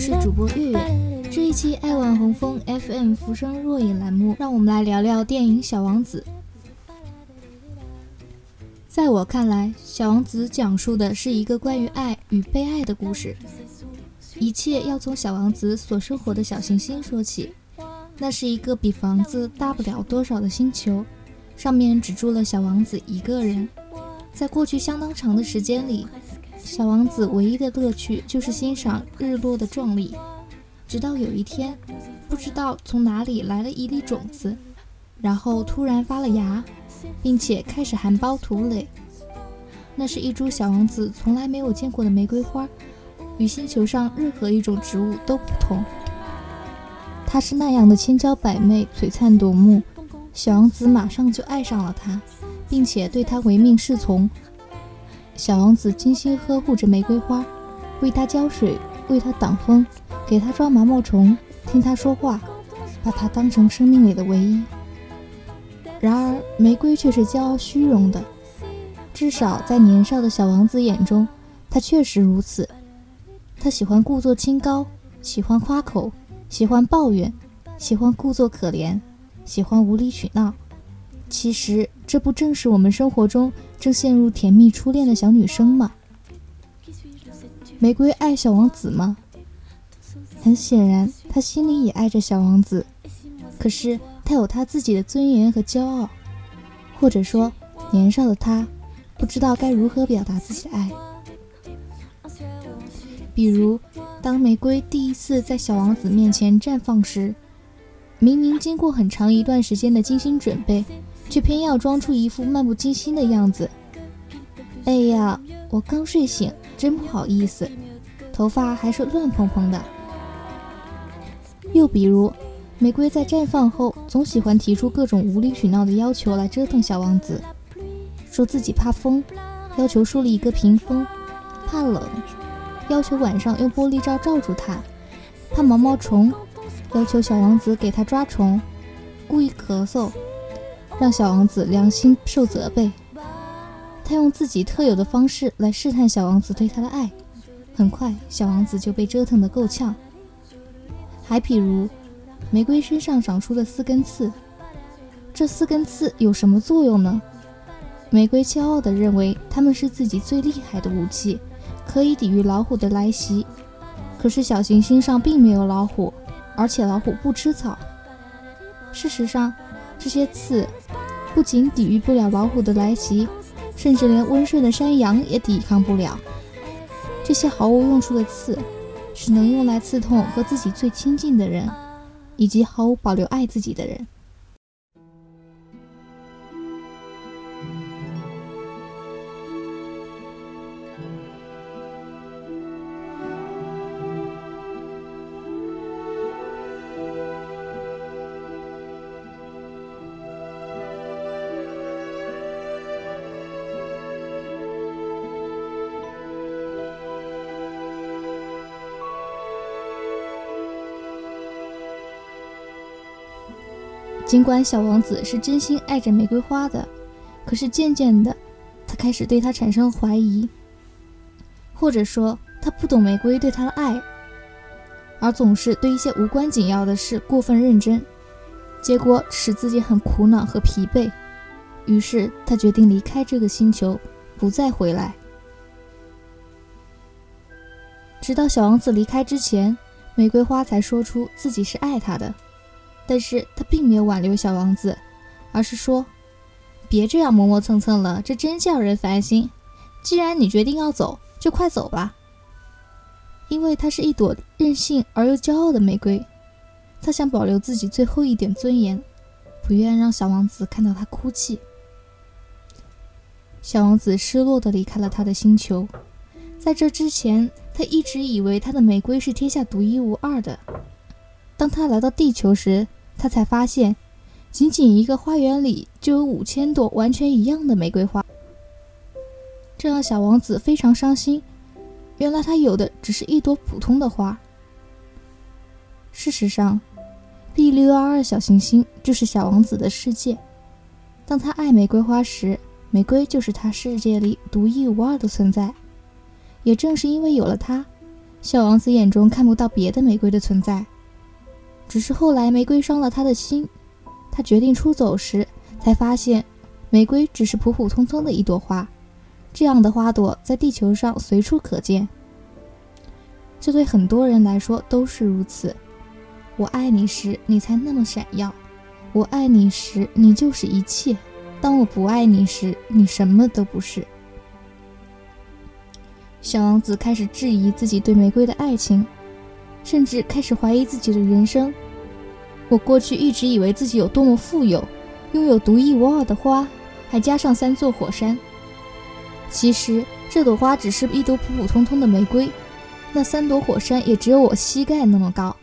是主播月月。这一期爱晚红枫 FM 浮生若影栏目，让我们来聊聊电影《小王子》。在我看来，《小王子》讲述的是一个关于爱与被爱的故事。一切要从小王子所生活的小行星说起。那是一个比房子大不了多少的星球，上面只住了小王子一个人。在过去相当长的时间里，小王子唯一的乐趣就是欣赏日落的壮丽。直到有一天，不知道从哪里来了一粒种子，然后突然发了芽，并且开始含苞吐蕾。那是一株小王子从来没有见过的玫瑰花，与星球上任何一种植物都不同。它是那样的千娇百媚、璀璨夺目，小王子马上就爱上了它，并且对它唯命是从。小王子精心呵护着玫瑰花，为它浇水，为它挡风，给它抓毛毛虫，听它说话，把它当成生命里的唯一。然而，玫瑰却是骄傲虚荣的，至少在年少的小王子眼中，它确实如此。他喜欢故作清高，喜欢夸口。喜欢抱怨，喜欢故作可怜，喜欢无理取闹。其实，这不正是我们生活中正陷入甜蜜初恋的小女生吗？玫瑰爱小王子吗？很显然，她心里也爱着小王子。可是，她有她自己的尊严和骄傲，或者说，年少的她不知道该如何表达自己的爱。比如。当玫瑰第一次在小王子面前绽放时，明明经过很长一段时间的精心准备，却偏要装出一副漫不经心的样子。哎呀，我刚睡醒，真不好意思，头发还是乱蓬蓬的。又比如，玫瑰在绽放后，总喜欢提出各种无理取闹的要求来折腾小王子，说自己怕风，要求树立一个屏风，怕冷。要求晚上用玻璃罩罩住他，怕毛毛虫；要求小王子给他抓虫，故意咳嗽，让小王子良心受责备。他用自己特有的方式来试探小王子对他的爱，很快小王子就被折腾得够呛。还比如，玫瑰身上长出了四根刺，这四根刺有什么作用呢？玫瑰骄傲地认为它们是自己最厉害的武器。可以抵御老虎的来袭，可是小行星上并没有老虎，而且老虎不吃草。事实上，这些刺不仅抵御不了老虎的来袭，甚至连温顺的山羊也抵抗不了。这些毫无用处的刺，只能用来刺痛和自己最亲近的人，以及毫无保留爱自己的人。尽管小王子是真心爱着玫瑰花的，可是渐渐的，他开始对她产生怀疑，或者说他不懂玫瑰对他的爱，而总是对一些无关紧要的事过分认真，结果使自己很苦恼和疲惫。于是他决定离开这个星球，不再回来。直到小王子离开之前，玫瑰花才说出自己是爱他的。但是他并没有挽留小王子，而是说：“别这样磨磨蹭蹭了，这真叫人烦心。既然你决定要走，就快走吧。”因为它是一朵任性而又骄傲的玫瑰，他想保留自己最后一点尊严，不愿让小王子看到他哭泣。小王子失落地离开了他的星球，在这之前，他一直以为他的玫瑰是天下独一无二的。当他来到地球时，他才发现，仅仅一个花园里就有五千朵完全一样的玫瑰花，这让小王子非常伤心。原来他有的只是一朵普通的花。事实上，B 六二二小行星就是小王子的世界。当他爱玫瑰花时，玫瑰就是他世界里独一无二的存在。也正是因为有了他，小王子眼中看不到别的玫瑰的存在。只是后来玫瑰伤了他的心，他决定出走时，才发现玫瑰只是普普通通的一朵花。这样的花朵在地球上随处可见，这对很多人来说都是如此。我爱你时，你才那么闪耀；我爱你时，你就是一切；当我不爱你时，你什么都不是。小王子开始质疑自己对玫瑰的爱情，甚至开始怀疑自己的人生。我过去一直以为自己有多么富有，拥有独一无二的花，还加上三座火山。其实这朵花只是一朵普普通通的玫瑰，那三朵火山也只有我膝盖那么高，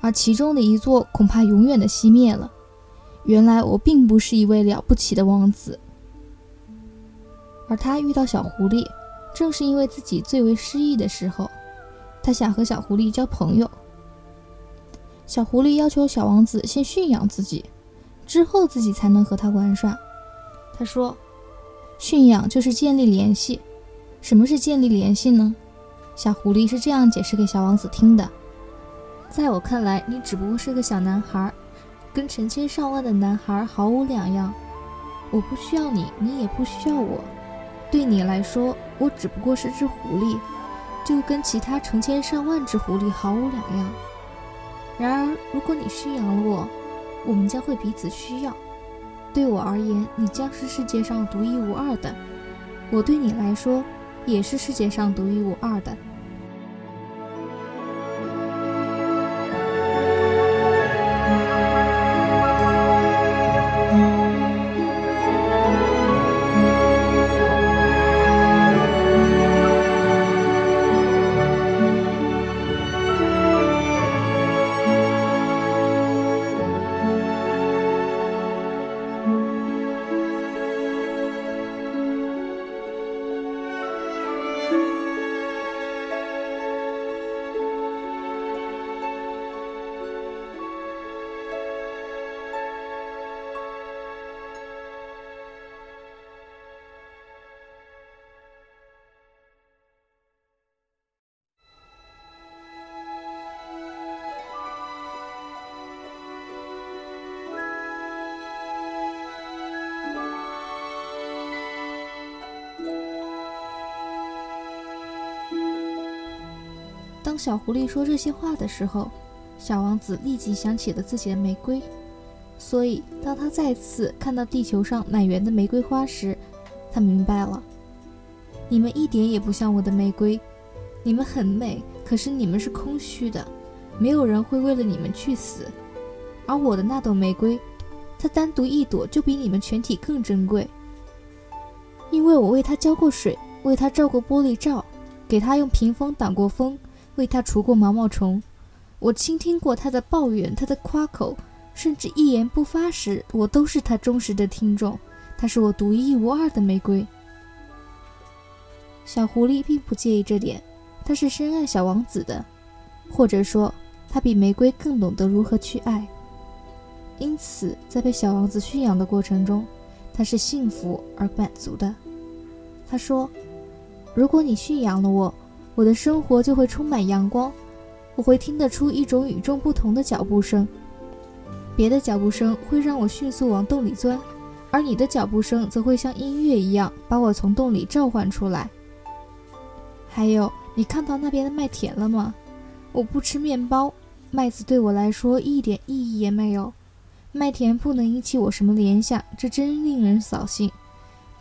而其中的一座恐怕永远的熄灭了。原来我并不是一位了不起的王子。而他遇到小狐狸，正是因为自己最为失意的时候，他想和小狐狸交朋友。小狐狸要求小王子先驯养自己，之后自己才能和他玩耍。他说。驯养就是建立联系。什么是建立联系呢？小狐狸是这样解释给小王子听的：在我看来，你只不过是个小男孩，跟成千上万的男孩毫无两样。我不需要你，你也不需要我。对你来说，我只不过是只狐狸，就跟其他成千上万只狐狸毫无两样。然而，如果你驯养了我，我们将会彼此需要。对我而言，你将是世界上独一无二的；我对你来说，也是世界上独一无二的。当小狐狸说这些话的时候，小王子立即想起了自己的玫瑰。所以，当他再次看到地球上满园的玫瑰花时，他明白了：你们一点也不像我的玫瑰。你们很美，可是你们是空虚的，没有人会为了你们去死。而我的那朵玫瑰，它单独一朵就比你们全体更珍贵，因为我为它浇过水，为它罩过玻璃罩，给它用屏风挡过风。为他除过毛毛虫，我倾听过他的抱怨，他的夸口，甚至一言不发时，我都是他忠实的听众。他是我独一无二的玫瑰。小狐狸并不介意这点，他是深爱小王子的，或者说，他比玫瑰更懂得如何去爱。因此，在被小王子驯养的过程中，他是幸福而满足的。他说：“如果你驯养了我。”我的生活就会充满阳光，我会听得出一种与众不同的脚步声。别的脚步声会让我迅速往洞里钻，而你的脚步声则会像音乐一样把我从洞里召唤出来。还有，你看到那边的麦田了吗？我不吃面包，麦子对我来说一点意义也没有。麦田不能引起我什么联想，这真令人扫兴。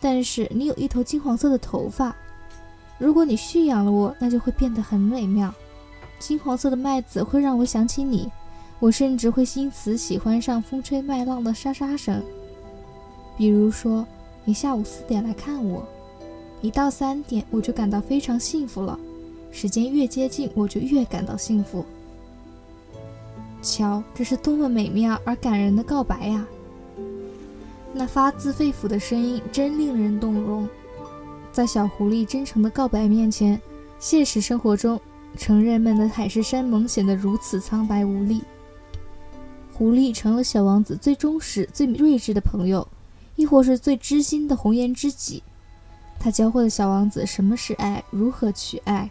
但是你有一头金黄色的头发。如果你驯养了我，那就会变得很美妙。金黄色的麦子会让我想起你，我甚至会因此喜欢上风吹麦浪的沙沙声。比如说，你下午四点来看我，一到三点我就感到非常幸福了。时间越接近，我就越感到幸福。瞧，这是多么美妙而感人的告白呀！那发自肺腑的声音真令人动容。在小狐狸真诚的告白面前，现实生活中成人们的海誓山盟显得如此苍白无力。狐狸成了小王子最忠实、最睿智的朋友，亦或是最知心的红颜知己。他教会了小王子什么是爱，如何去爱。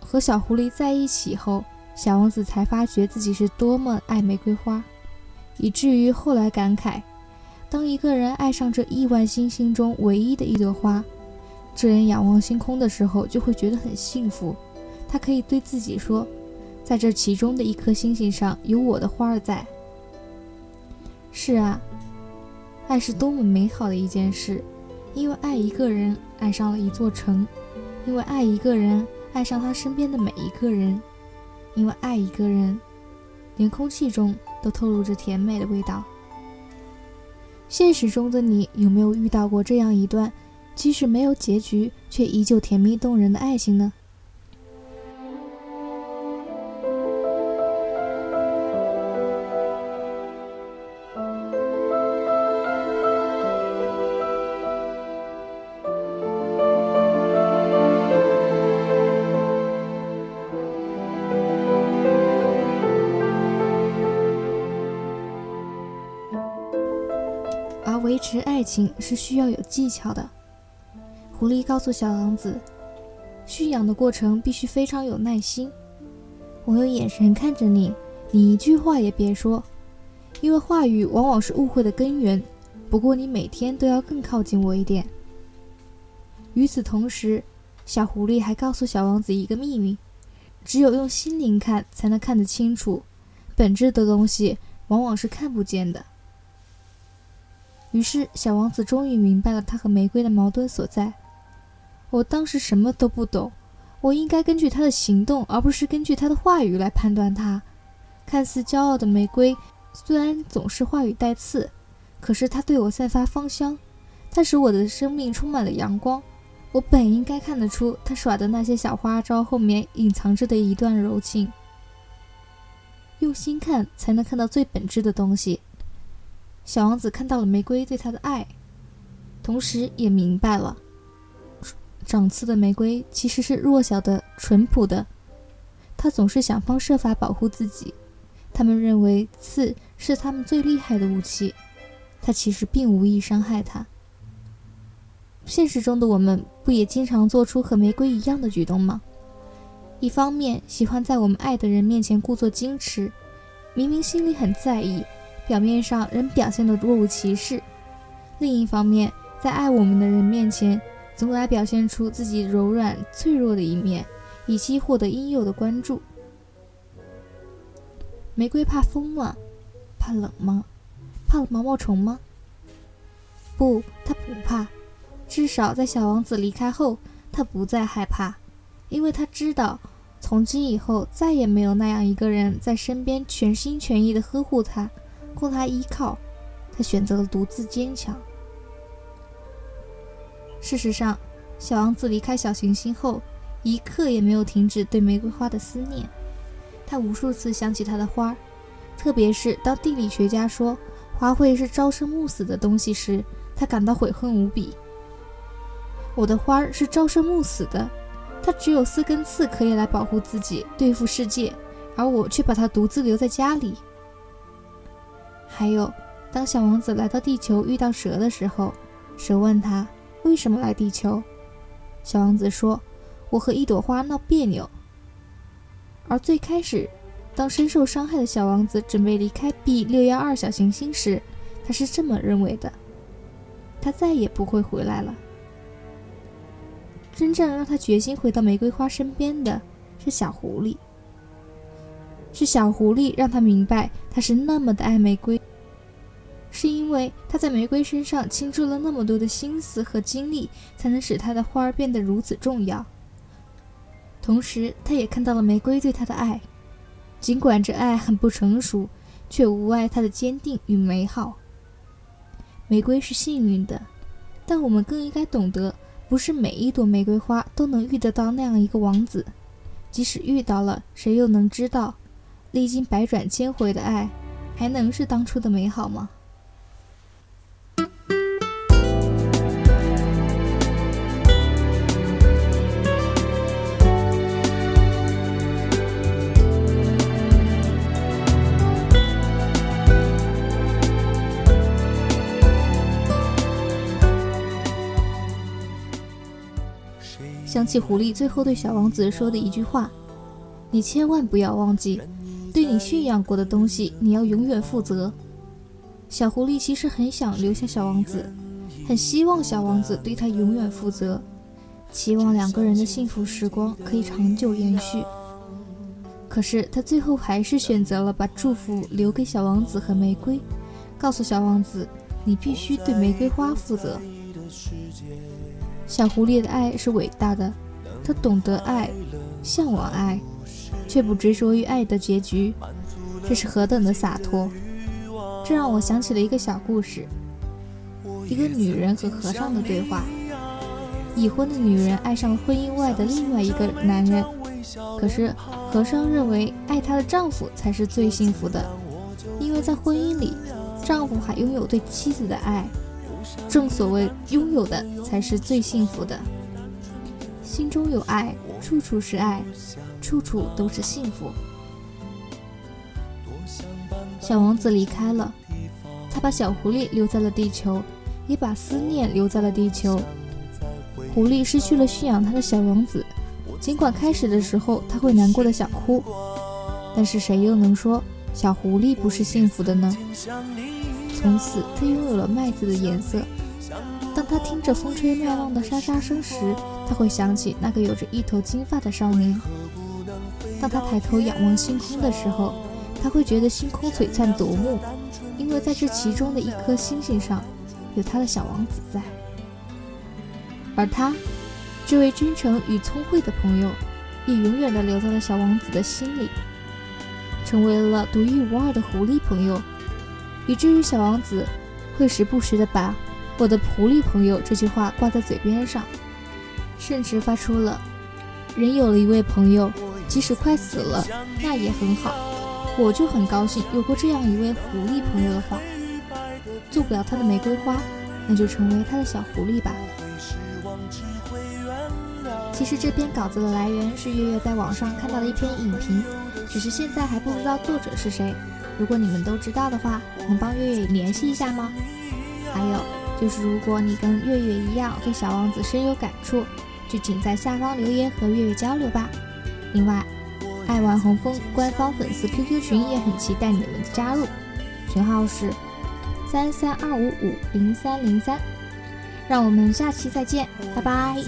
和小狐狸在一起后，小王子才发觉自己是多么爱玫瑰花，以至于后来感慨：当一个人爱上这亿万星星中唯一的一朵花，这人仰望星空的时候就会觉得很幸福。他可以对自己说：“在这其中的一颗星星上有我的花儿在。”是啊，爱是多么美好的一件事。因为爱一个人，爱上了一座城；因为爱一个人，爱上他身边的每一个人；因为爱一个人，连空气中都透露着甜美的味道。现实中的你有没有遇到过这样一段，即使没有结局，却依旧甜蜜动人的爱情呢？而维持爱情是需要有技巧的。狐狸告诉小王子，驯养的过程必须非常有耐心。我用眼神看着你，你一句话也别说，因为话语往往是误会的根源。不过你每天都要更靠近我一点。与此同时，小狐狸还告诉小王子一个秘密：只有用心灵看，才能看得清楚。本质的东西往往是看不见的。于是，小王子终于明白了他和玫瑰的矛盾所在。我当时什么都不懂，我应该根据他的行动，而不是根据他的话语来判断他。看似骄傲的玫瑰，虽然总是话语带刺，可是它对我散发芳香，它使我的生命充满了阳光。我本应该看得出，他耍的那些小花招后面隐藏着的一段柔情。用心看，才能看到最本质的东西。小王子看到了玫瑰对他的爱，同时也明白了，长刺的玫瑰其实是弱小的、淳朴的。他总是想方设法保护自己。他们认为刺是他们最厉害的武器，它其实并无意伤害他。现实中的我们不也经常做出和玫瑰一样的举动吗？一方面喜欢在我们爱的人面前故作矜持，明明心里很在意。表面上仍表现得若无其事，另一方面，在爱我们的人面前，总爱表现出自己柔软脆弱的一面，以期获得应有的关注。玫瑰怕风吗？怕冷吗？怕毛毛虫吗？不，它不怕。至少在小王子离开后，他不再害怕，因为他知道，从今以后再也没有那样一个人在身边全心全意地呵护他。供他依靠，他选择了独自坚强。事实上，小王子离开小行星后，一刻也没有停止对玫瑰花的思念。他无数次想起他的花，特别是当地理学家说花卉是朝生暮死的东西时，他感到悔恨无比。我的花是朝生暮死的，它只有四根刺可以来保护自己，对付世界，而我却把它独自留在家里。还有，当小王子来到地球遇到蛇的时候，蛇问他为什么来地球。小王子说：“我和一朵花闹别扭。”而最开始，当深受伤害的小王子准备离开 B 六幺二小行星时，他是这么认为的：他再也不会回来了。真正让他决心回到玫瑰花身边的是小狐狸。是小狐狸让他明白，他是那么的爱玫瑰，是因为他在玫瑰身上倾注了那么多的心思和精力，才能使他的花儿变得如此重要。同时，他也看到了玫瑰对他的爱，尽管这爱很不成熟，却无碍他的坚定与美好。玫瑰是幸运的，但我们更应该懂得，不是每一朵玫瑰花都能遇得到那样一个王子，即使遇到了，谁又能知道？历经百转千回的爱，还能是当初的美好吗？想起狐狸最后对小王子说的一句话：“你千万不要忘记，对你驯养过的东西，你要永远负责。”小狐狸其实很想留下小王子，很希望小王子对他永远负责，期望两个人的幸福时光可以长久延续。可是他最后还是选择了把祝福留给小王子和玫瑰，告诉小王子：“你必须对玫瑰花负责。”小狐狸的爱是伟大的，他懂得爱，向往爱，却不执着于爱的结局，这是何等的洒脱！这让我想起了一个小故事：一个女人和和尚的对话。已婚的女人爱上了婚姻外的另外一个男人。可是，和尚认为爱她的丈夫才是最幸福的，因为在婚姻里，丈夫还拥有对妻子的爱。正所谓，拥有的才是最幸福的。心中有爱，处处是爱，处处都是幸福。小王子离开了，他把小狐狸留在了地球，也把思念留在了地球。狐狸失去了驯养它的小王子。尽管开始的时候他会难过的想哭，但是谁又能说小狐狸不是幸福的呢？从此他拥有了麦子的颜色。当他听着风吹麦浪的沙沙声时，他会想起那个有着一头金发的少年。当他抬头仰望星空的时候，他会觉得星空璀璨夺目，因为在这其中的一颗星星上，有他的小王子在，而他。这位真诚与聪慧的朋友，也永远地留在了小王子的心里，成为了独一无二的狐狸朋友，以至于小王子会时不时地把“我的狐狸朋友”这句话挂在嘴边上，甚至发出了“人有了一位朋友，即使快死了，那也很好，我就很高兴有过这样一位狐狸朋友的话。做不了他的玫瑰花，那就成为他的小狐狸吧。”其实这篇稿子的来源是月月在网上看到的一篇影评，只是现在还不知道作者是谁。如果你们都知道的话，能帮月月联系一下吗？还有就是，如果你跟月月一样对小王子深有感触，就请在下方留言和月月交流吧。另外，爱玩红枫官方粉丝 QQ 群也很期待你们的加入，群号是三三二五五零三零三。让我们下期再见，拜拜。